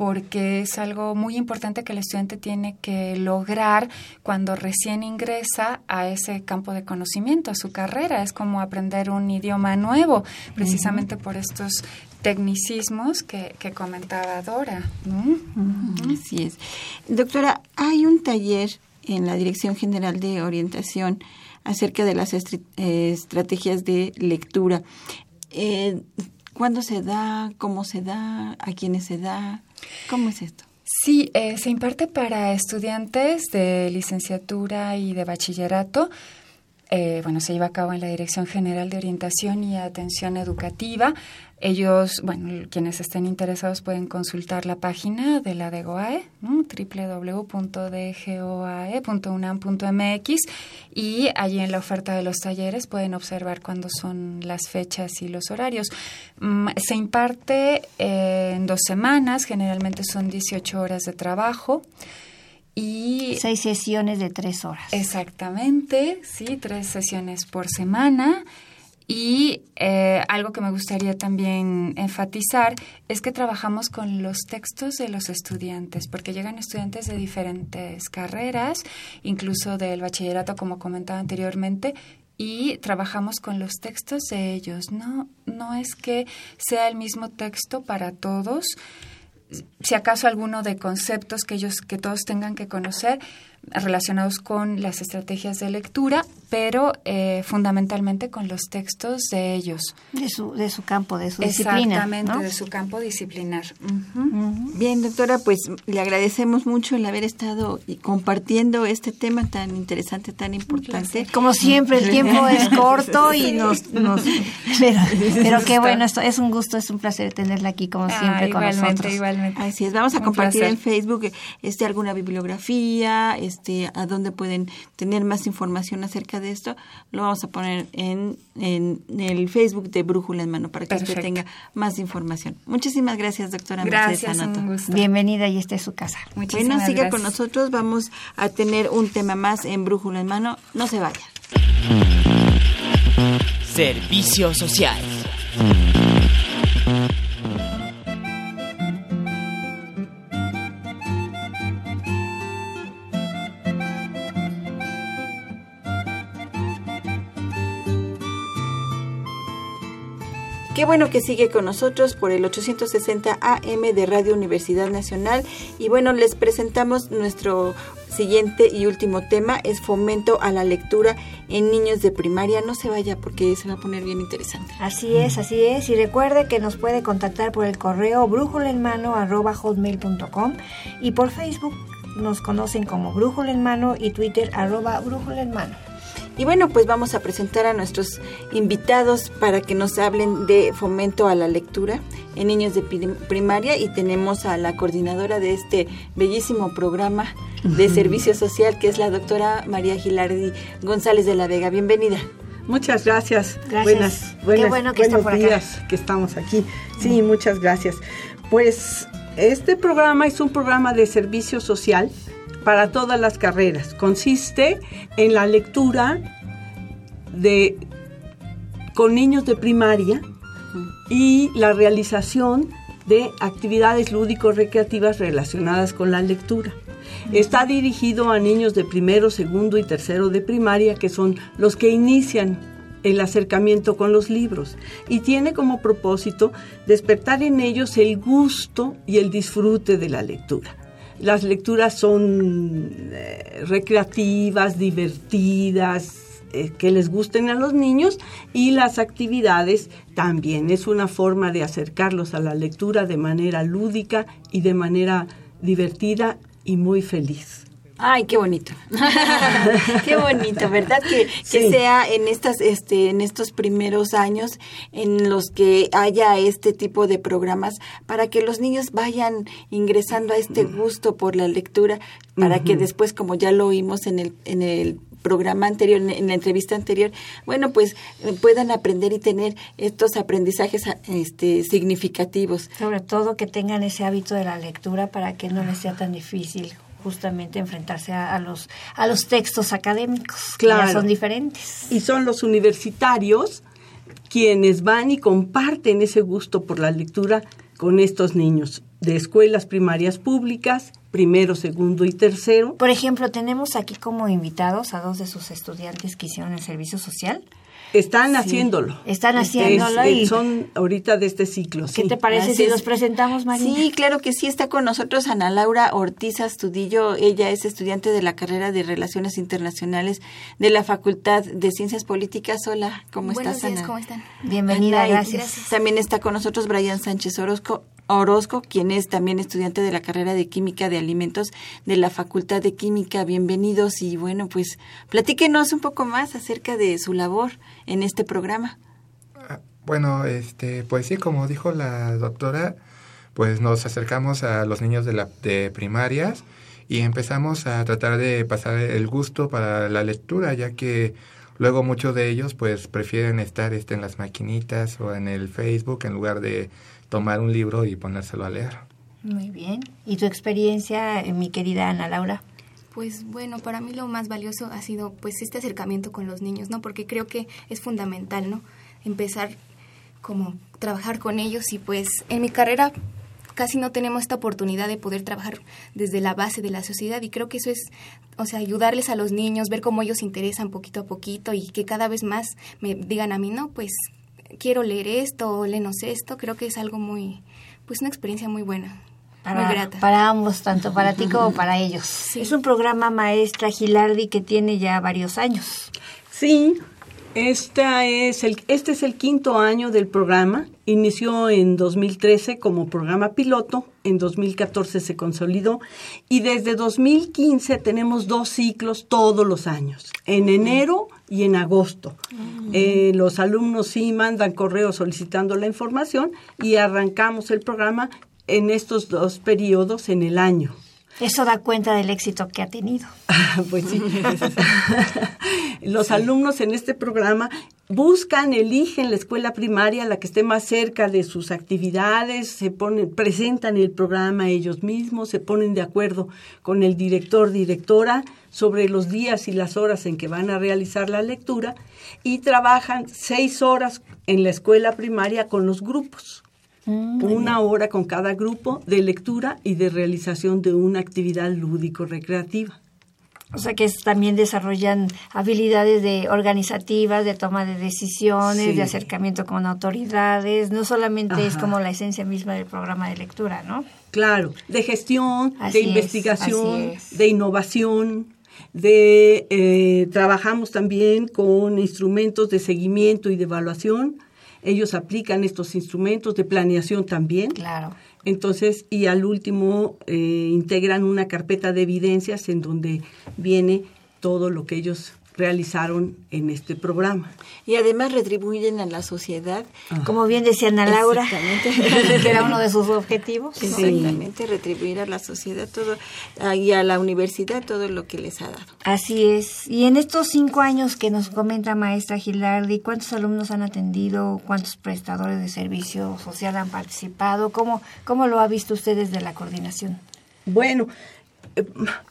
porque es algo muy importante que el estudiante tiene que lograr cuando recién ingresa a ese campo de conocimiento, a su carrera. Es como aprender un idioma nuevo, precisamente por estos tecnicismos que, que comentaba Dora. Así es. Doctora, hay un taller en la Dirección General de Orientación acerca de las estrategias de lectura. Eh, ¿Cuándo se da? ¿Cómo se da? ¿A quiénes se da? ¿Cómo es esto? Sí, eh, se imparte para estudiantes de licenciatura y de bachillerato. Eh, bueno, se lleva a cabo en la Dirección General de Orientación y Atención Educativa. Ellos, bueno, quienes estén interesados pueden consultar la página de la DEGOAE, ¿no? www.dgoae.unam.mx y allí en la oferta de los talleres pueden observar cuándo son las fechas y los horarios. Mm, se imparte eh, en dos semanas, generalmente son 18 horas de trabajo. Y seis sesiones de tres horas. Exactamente, sí, tres sesiones por semana. Y eh, algo que me gustaría también enfatizar es que trabajamos con los textos de los estudiantes, porque llegan estudiantes de diferentes carreras, incluso del bachillerato, como comentaba anteriormente, y trabajamos con los textos de ellos. No, no es que sea el mismo texto para todos, si acaso alguno de conceptos que ellos que todos tengan que conocer relacionados con las estrategias de lectura, pero eh, fundamentalmente con los textos de ellos. De su, de su campo, de su disciplina. Exactamente, de su campo disciplinar. Bien, doctora, pues le agradecemos mucho el haber estado compartiendo este tema tan interesante, tan importante. Como siempre, el tiempo es corto y nos... nos pero, qué bueno, esto es un gusto, es un placer tenerla aquí como ah, siempre con nosotros. Igualmente. Así es, vamos a compartir en Facebook este, alguna bibliografía, este, a dónde pueden tener más información acerca de esto, lo vamos a poner en, en el Facebook de Brújula en Mano para que usted tenga más información. Muchísimas gracias, doctora gracias, Bienvenida y esta es su casa. Muchísimas bueno, siga con nosotros. Vamos a tener un tema más en Brújula en Mano. No se vaya. Servicio social. Qué bueno que sigue con nosotros por el 860 AM de Radio Universidad Nacional. Y bueno, les presentamos nuestro siguiente y último tema, es fomento a la lectura en niños de primaria. No se vaya porque se va a poner bien interesante. Así es, así es. Y recuerde que nos puede contactar por el correo brújula y por Facebook nos conocen como Brújula en Mano y Twitter arroba Brújula en Mano. Y bueno, pues vamos a presentar a nuestros invitados para que nos hablen de fomento a la lectura en niños de primaria y tenemos a la coordinadora de este bellísimo programa de servicio social que es la doctora María Gilardi González de la Vega. Bienvenida. Muchas gracias. Gracias. Buenas, buenas Qué bueno que buenos por días que estamos aquí. Sí, muchas gracias. Pues este programa es un programa de servicio social para todas las carreras. Consiste en la lectura de con niños de primaria y la realización de actividades lúdico-recreativas relacionadas con la lectura. Está dirigido a niños de primero, segundo y tercero de primaria, que son los que inician el acercamiento con los libros y tiene como propósito despertar en ellos el gusto y el disfrute de la lectura. Las lecturas son eh, recreativas, divertidas, eh, que les gusten a los niños y las actividades también. Es una forma de acercarlos a la lectura de manera lúdica y de manera divertida y muy feliz. Ay, qué bonito. qué bonito, ¿verdad? Que, que sea en estas este en estos primeros años en los que haya este tipo de programas para que los niños vayan ingresando a este gusto por la lectura para que después como ya lo oímos en el en el programa anterior, en la entrevista anterior, bueno, pues eh, puedan aprender y tener estos aprendizajes este, significativos. Sobre todo que tengan ese hábito de la lectura para que no les sea tan difícil justamente enfrentarse a, los a los textos académicos claro. que son diferentes y son los universitarios quienes van y comparten ese gusto por la lectura con estos niños de escuelas primarias públicas, primero, segundo y tercero. Por ejemplo, tenemos aquí como invitados a dos de sus estudiantes que hicieron el servicio social. Están haciéndolo. Están haciéndolo y son ahorita de este ciclo. ¿Qué te parece si los presentamos, María? Sí, claro que sí. Está con nosotros Ana Laura Ortiz Astudillo. Ella es estudiante de la carrera de Relaciones Internacionales de la Facultad de Ciencias Políticas. Hola, ¿cómo estás, Ana? ¿cómo están? Bienvenida, gracias. También está con nosotros Brian Sánchez Orozco. Orozco, quien es también estudiante de la carrera de Química de Alimentos de la Facultad de Química. Bienvenidos y bueno, pues platíquenos un poco más acerca de su labor en este programa. Bueno, este, pues sí, como dijo la doctora, pues nos acercamos a los niños de, la, de primarias y empezamos a tratar de pasar el gusto para la lectura, ya que luego muchos de ellos pues prefieren estar este, en las maquinitas o en el Facebook en lugar de tomar un libro y ponérselo a leer. Muy bien. ¿Y tu experiencia, eh, mi querida Ana Laura? Pues bueno, para mí lo más valioso ha sido pues este acercamiento con los niños, ¿no? Porque creo que es fundamental, ¿no? Empezar como trabajar con ellos y pues en mi carrera casi no tenemos esta oportunidad de poder trabajar desde la base de la sociedad y creo que eso es, o sea, ayudarles a los niños, ver cómo ellos se interesan poquito a poquito y que cada vez más me digan a mí, no, pues quiero leer esto o lenos esto, creo que es algo muy, pues una experiencia muy buena. Para, muy grata. para ambos, tanto para ti como para ellos. Es un programa maestra Gilardi que tiene ya varios años. Sí, esta es el, este es el quinto año del programa. Inició en 2013 como programa piloto, en 2014 se consolidó y desde 2015 tenemos dos ciclos todos los años, en enero y en agosto. Eh, los alumnos sí mandan correos solicitando la información y arrancamos el programa en estos dos periodos en el año. Eso da cuenta del éxito que ha tenido. pues sí. Los alumnos en este programa buscan, eligen la escuela primaria, la que esté más cerca de sus actividades, se ponen, presentan el programa ellos mismos, se ponen de acuerdo con el director, directora sobre los días y las horas en que van a realizar la lectura y trabajan seis horas en la escuela primaria con los grupos. Mm, una hora con cada grupo de lectura y de realización de una actividad lúdico-recreativa. O sea que también desarrollan habilidades de organizativas, de toma de decisiones, Sí. de acercamiento con autoridades. No solamente es como la esencia misma del programa de lectura, ¿no? Claro, de gestión, Así de es, investigación, es. de innovación, de eh, trabajamos también con instrumentos de seguimiento y de evaluación. Ellos aplican estos instrumentos de planeación también. Claro. Entonces, y al último eh, integran una carpeta de evidencias en donde viene todo lo que ellos realizaron en este programa. Y además retribuyen a la sociedad. Como bien decía Ana Laura, que era uno de sus objetivos. ¿no? Exactamente, retribuir a la sociedad todo ah, y a la universidad todo lo que les ha dado. Así es. Y en estos cinco años que nos comenta maestra Gilardi, ¿cuántos alumnos han atendido? ¿Cuántos prestadores de servicio social han participado? ¿Cómo, cómo lo ha visto usted desde la coordinación? Bueno,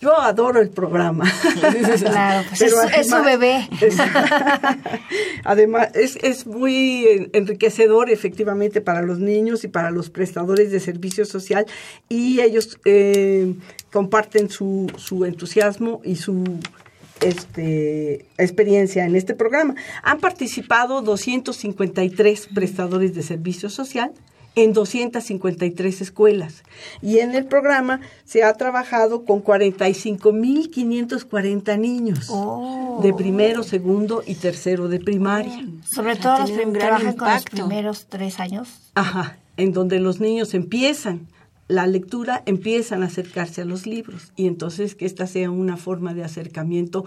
yo adoro el programa. Claro, pues Pero es, es su bebé. es- además, es, es muy en- enriquecedor efectivamente para los niños y para los prestadores de servicio social y ellos eh, comparten su, su entusiasmo y su este, experiencia en este programa. Han participado 253 prestadores de servicio social en 253 escuelas. Y en el programa se ha trabajado con 45.540 niños Oh. de primero, segundo y tercero de primaria. Sobre todo los trabajan con los primeros tres años. Ajá, en donde los niños empiezan la lectura, empiezan a acercarse a los libros y entonces que esta sea una forma de acercamiento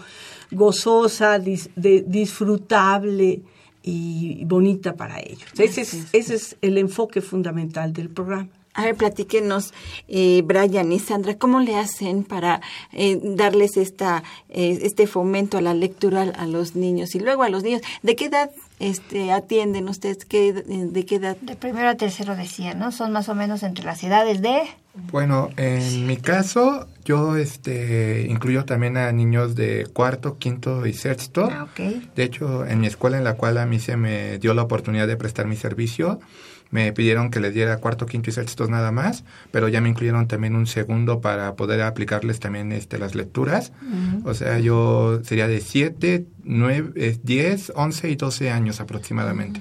gozosa, dis- de- disfrutable y bonita para ellos. Ese es, ese es el enfoque fundamental del programa. A ver, platíquenos, eh, Brian y Sandra, ¿cómo le hacen para eh, darles esta, eh, este fomento a la lectura a los niños y luego a los niños? ¿De qué edad este, atienden ustedes? ¿Qué, ¿De qué edad? De primero a tercero decía, ¿no? Son más o menos entre las edades de... Bueno, en mi caso, yo este incluyo también a niños de cuarto, quinto y sexto. Ah, ok. De hecho, en mi escuela en la cual a mí se me dio la oportunidad de prestar mi servicio, me pidieron que les diera cuarto, quinto y sexto nada más, pero ya me incluyeron también un segundo para poder aplicarles también este las lecturas. O sea, yo sería de 7, 9, 10, 11 y 12 años aproximadamente.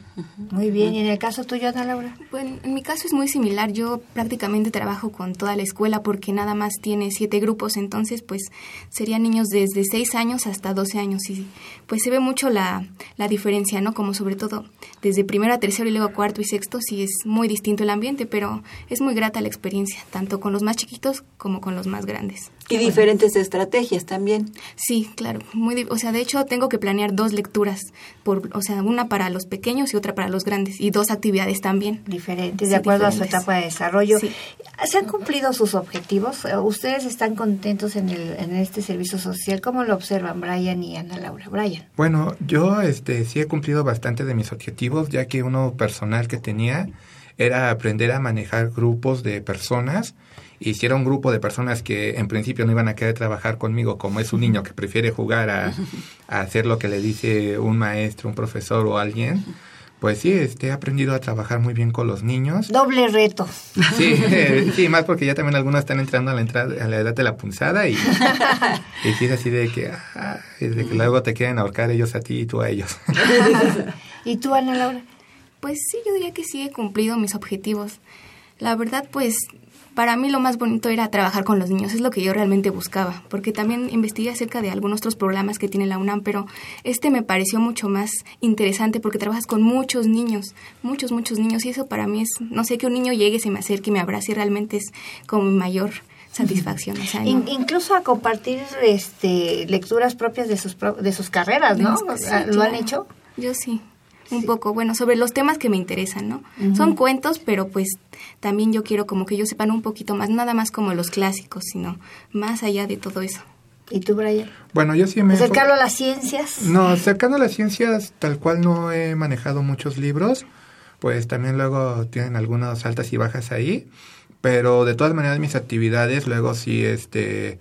Muy bien. ¿Y en el caso tuyo, Ana Laura? Bueno, en mi caso es muy similar. Yo prácticamente trabajo con toda la escuela porque nada más tiene siete grupos, entonces pues serían niños desde seis años hasta 12 años y pues se ve mucho la, la diferencia, ¿no? Como sobre todo desde primero a tercero y luego a cuarto y sexto sí es muy distinto el ambiente, pero es muy grata la experiencia, tanto con los más chiquitos como con los más grandes. Y diferentes estrategias también. Sí, claro, muy, o sea, de hecho tengo que planear dos lecturas, por, o sea, una para los pequeños y otra para los grandes y dos actividades también. Diferentes, Sí, de acuerdo a su etapa de desarrollo. Sí. ¿Se han cumplido sus objetivos? Eh, ¿Ustedes están contentos en, el, en este servicio social? ¿Cómo lo observan Brian y Ana Laura? Brian. Bueno, yo este sí he cumplido bastante de mis objetivos, ya que uno personal que tenía era aprender a manejar grupos de personas. Y si era un grupo de personas que en principio no iban a querer trabajar conmigo, como es un niño que prefiere jugar a, a hacer lo que le dice un maestro, un profesor o alguien, pues sí, este, he aprendido a trabajar muy bien con los niños. Doble reto. Sí, sí, más porque ya también algunos están entrando a la entrada, a la edad de la punzada y, y sí es así de que, ah, de que luego te quieren ahorcar ellos a ti y tú a ellos. ¿Y tú, Ana Laura? Pues sí, yo diría que sí he cumplido mis objetivos. La verdad, pues para mí lo más bonito era trabajar con los niños, es lo que yo realmente buscaba, porque también investigué acerca de algunos otros programas que tiene la UNAM, pero este me pareció mucho más interesante porque trabajas con muchos niños, muchos, muchos niños, y eso para mí es, no sé, que un niño llegue, se me acerque, me abrace, realmente es como mi mayor satisfacción. O sea, In- no- incluso a compartir este, lecturas propias de sus, de sus carreras, ¿no? Sí, ¿Lo han claro. hecho? Yo sí, un poco, bueno, sobre los temas que me interesan, ¿no? Son cuentos, pero pues también yo quiero como que ellos sepan un poquito más, nada más como los clásicos, sino más allá de todo eso. ¿Y tú, Brian? Bueno, yo sí me... Acercarlo a las ciencias. No, cercano a las ciencias, tal cual no he manejado muchos libros, pues también luego tienen algunas altas y bajas ahí, pero de todas maneras mis actividades luego sí, este,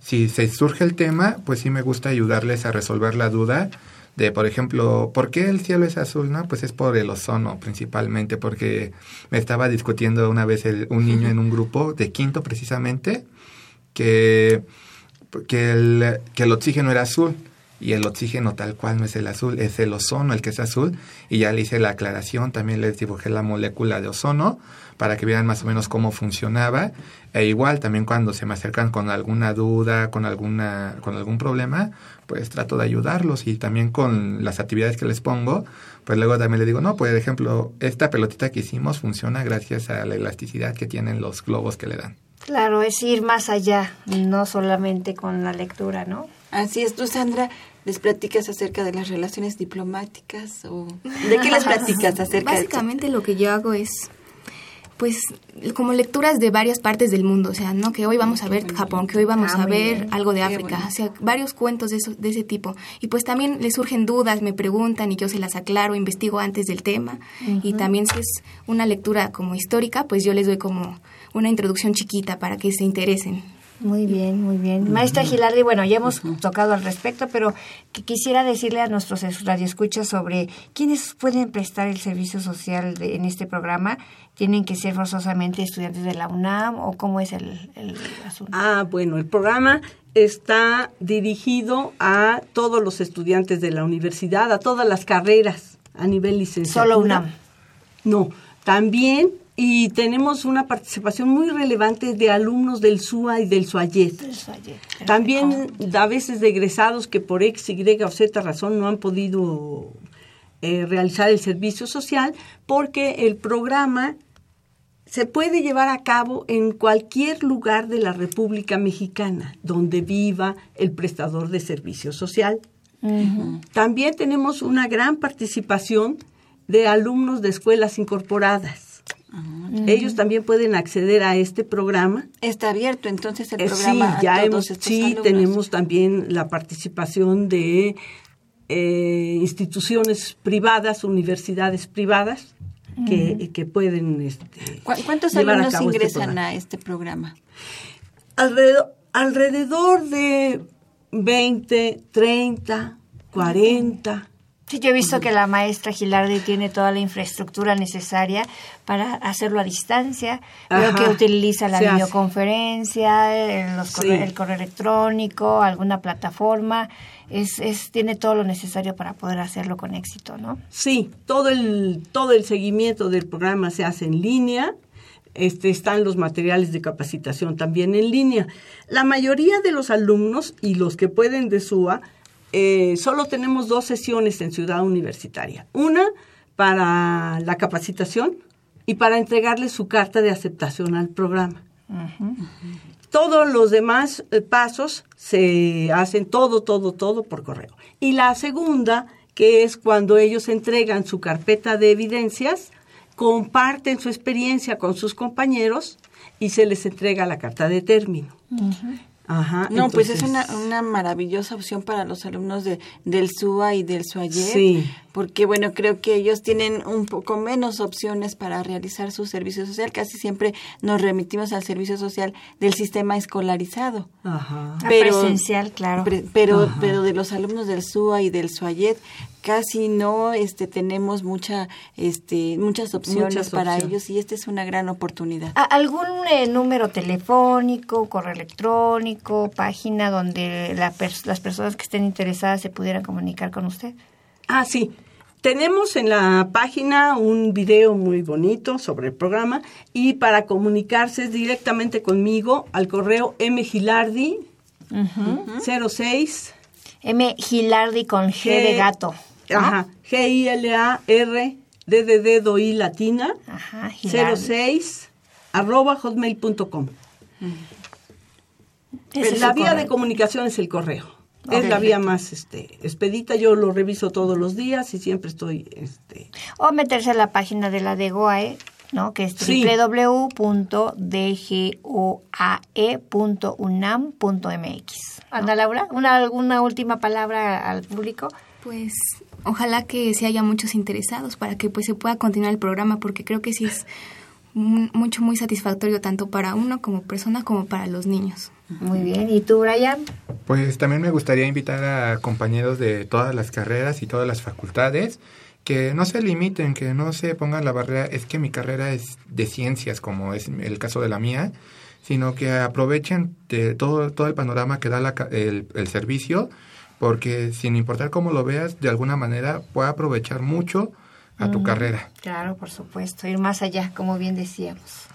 si se surge el tema, pues sí me gusta ayudarles a resolver la duda de, por ejemplo, ¿por qué el cielo es azul? No, pues es por el ozono principalmente, porque me estaba discutiendo una vez un niño en un grupo de quinto precisamente, que que el, que el oxígeno era azul y el oxígeno tal cual no es el azul, es el ozono el que es azul y ya le hice la aclaración, también les dibujé la molécula de ozono para que vieran más o menos cómo funcionaba e igual también cuando se me acercan con alguna duda, con alguna con algún problema, pues trato de ayudarlos y también con las actividades que les pongo, pues luego también les digo, no, por ejemplo, esta pelotita que hicimos funciona gracias a la elasticidad que tienen los globos que le dan. Claro, es ir más allá, no solamente con la lectura, ¿no? Así es, tú, Sandra, ¿Les platicas acerca de las relaciones diplomáticas o de qué les platicas acerca Básicamente lo que yo hago es pues como lecturas de varias partes del mundo, o sea, no que hoy vamos a ver Japón, que hoy vamos Ah, a muy ver bien. algo de África, bueno. o sea, varios cuentos de, eso- de ese tipo. Y pues también les surgen dudas, me preguntan y yo se las aclaro, investigo antes del tema. Y también si es una lectura como histórica, pues yo les doy como una introducción chiquita para que se interesen. Muy bien, muy bien. Maestra Gilardi, bueno, ya hemos tocado al respecto, pero que quisiera decirle a nuestros es- radioescuchas sobre quiénes pueden prestar el servicio social de- en este programa. ¿Tienen que ser forzosamente estudiantes de la UNAM o cómo es el, el asunto? Ah, bueno, el programa está dirigido a todos los estudiantes de la universidad, a todas las carreras a nivel licenciatura. Solo UNAM. No, también y tenemos una participación muy relevante de alumnos del SUA y del SUAYET. También a veces de egresados que por X, Y o Z razón no han podido eh, realizar el servicio social porque el programa se puede llevar a cabo en cualquier lugar de la República Mexicana donde viva el prestador de servicio social. También tenemos una gran participación de alumnos de escuelas incorporadas. Ellos también pueden acceder a este programa. Está abierto entonces el Eh, programa sí, ya a todos hemos, estos sí alumnos. tenemos también la participación de eh, instituciones privadas, universidades privadas que, que pueden este, ¿Cu- ¿Cuántos a alumnos este ingresan a este programa? Alrededor, alrededor de 20, 30, 40. Sí, yo he visto que la maestra Gilardi tiene toda la infraestructura necesaria para hacerlo a distancia. Ajá, que utiliza la se videoconferencia, el, los corre- Sí. el correo electrónico, alguna plataforma. Es, es, tiene todo lo necesario para poder hacerlo con éxito, ¿no? Sí, todo el, todo el seguimiento del programa se hace en línea. Este, están los materiales de capacitación también en línea. La mayoría de los alumnos y los que pueden de SUA, eh, solo tenemos dos sesiones en Ciudad Universitaria. Una para la capacitación y para entregarles su carta de aceptación al programa. Todos los demás eh, pasos se hacen todo, todo, todo por correo. Y la segunda, que es cuando ellos entregan su carpeta de evidencias, comparten su experiencia con sus compañeros y se les entrega la carta de término. Ajá, No, pues es una, una maravillosa opción para los alumnos de, del SUA y del SUAYET. Sí. Porque, bueno, creo que ellos tienen un poco menos opciones para realizar su servicio social. Casi siempre nos remitimos al servicio social del sistema escolarizado. Ajá. Ah, presencial, claro. pre- pero, Ajá. pero de los alumnos del SUA y del SUAYET casi no este, tenemos mucha, este, muchas opciones Muchas para opciones. ellos y esta es una gran oportunidad. ¿A- ¿Algún eh, número telefónico, correo electrónico, página donde la pers- las personas que estén interesadas se pudieran comunicar con usted? Ah, sí. Tenemos en la página un video muy bonito sobre el programa y para comunicarse directamente conmigo al correo mgilardi 06 M. Gilardi con G de gato. ¿no? Ajá, G-I-L-A-R D de dedo I latina Ajá, Gilardi. 06 arroba hotmail.com. Ese es La vía correo. de comunicación es el correo. Es la vía más este, expedita. Yo lo reviso todos los días y siempre estoy este, O meterse a la página de la DEGOAE, ¿no? Que es Sí. www.dgoae.unam.mx. Ana Laura, una, ¿alguna última palabra al público? Pues ojalá que se haya muchos interesados para que pues se pueda continuar el programa porque creo que sí es mu- mucho muy satisfactorio tanto para uno como persona como para los niños. Muy bien. ¿Y tú, Brian? Pues también me gustaría invitar a compañeros de todas las carreras y todas las facultades que no se limiten, que no se pongan la barrera, es que mi carrera es de ciencias, como es el caso de la mía, sino que aprovechen de todo, todo el panorama que da la ca- el, el servicio, porque sin importar cómo lo veas, de alguna manera puede aprovechar mucho a tu carrera. Claro, por supuesto. Ir más allá, como bien decíamos.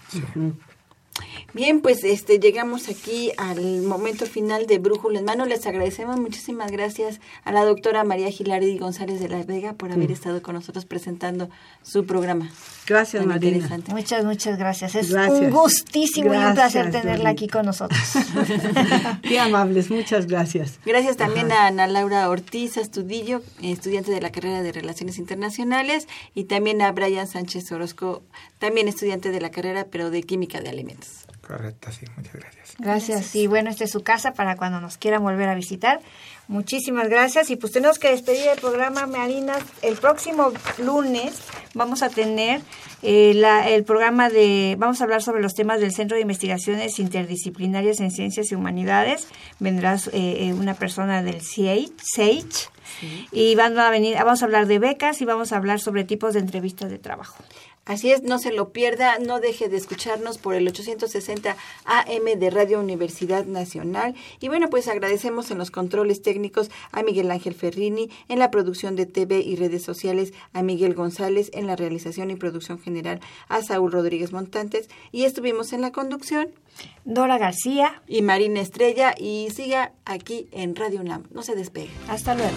Bien, pues este llegamos aquí al momento final de Brújula en Mano. Les agradecemos muchísimas gracias a la doctora María Gilardi González de la Vega por haber estado con nosotros presentando su programa. Gracias, Tan Marina. interesante. Muchas, muchas gracias. Es Gracias. un gustísimo y un placer tenerla Dorita. aquí con nosotros. Qué amables, muchas gracias. Gracias también a Ana Laura Ortiz Astudillo, estudiante de la carrera de Relaciones Internacionales, y también a Brian Sánchez Orozco, también estudiante de la carrera, pero de Química de Alimentos. Correcto, sí, muchas gracias. Gracias. Y bueno, esta es su casa para cuando nos quieran volver a visitar. Muchísimas gracias. Y pues tenemos que despedir el programa, Marina. El próximo lunes vamos a tener eh, la- el programa de, vamos a hablar sobre los temas del Centro de Investigaciones Interdisciplinarias en Ciencias y Humanidades. Vendrá eh, eh, una persona del SAGE. Y van a venir, vamos a hablar de becas y vamos a hablar sobre tipos de entrevistas de trabajo. Así es, no se lo pierda, no deje de escucharnos por el 860 AM de Radio Universidad Nacional. Y bueno, pues agradecemos en los controles técnicos a Miguel Ángel Ferrini, en la producción de TV y redes sociales a Miguel González, en la realización y producción general a Saúl Rodríguez Montantes. Y estuvimos en la conducción. Dora García. Y Marina Estrella. Y siga aquí en Radio UNAM. No se despegue. Hasta luego.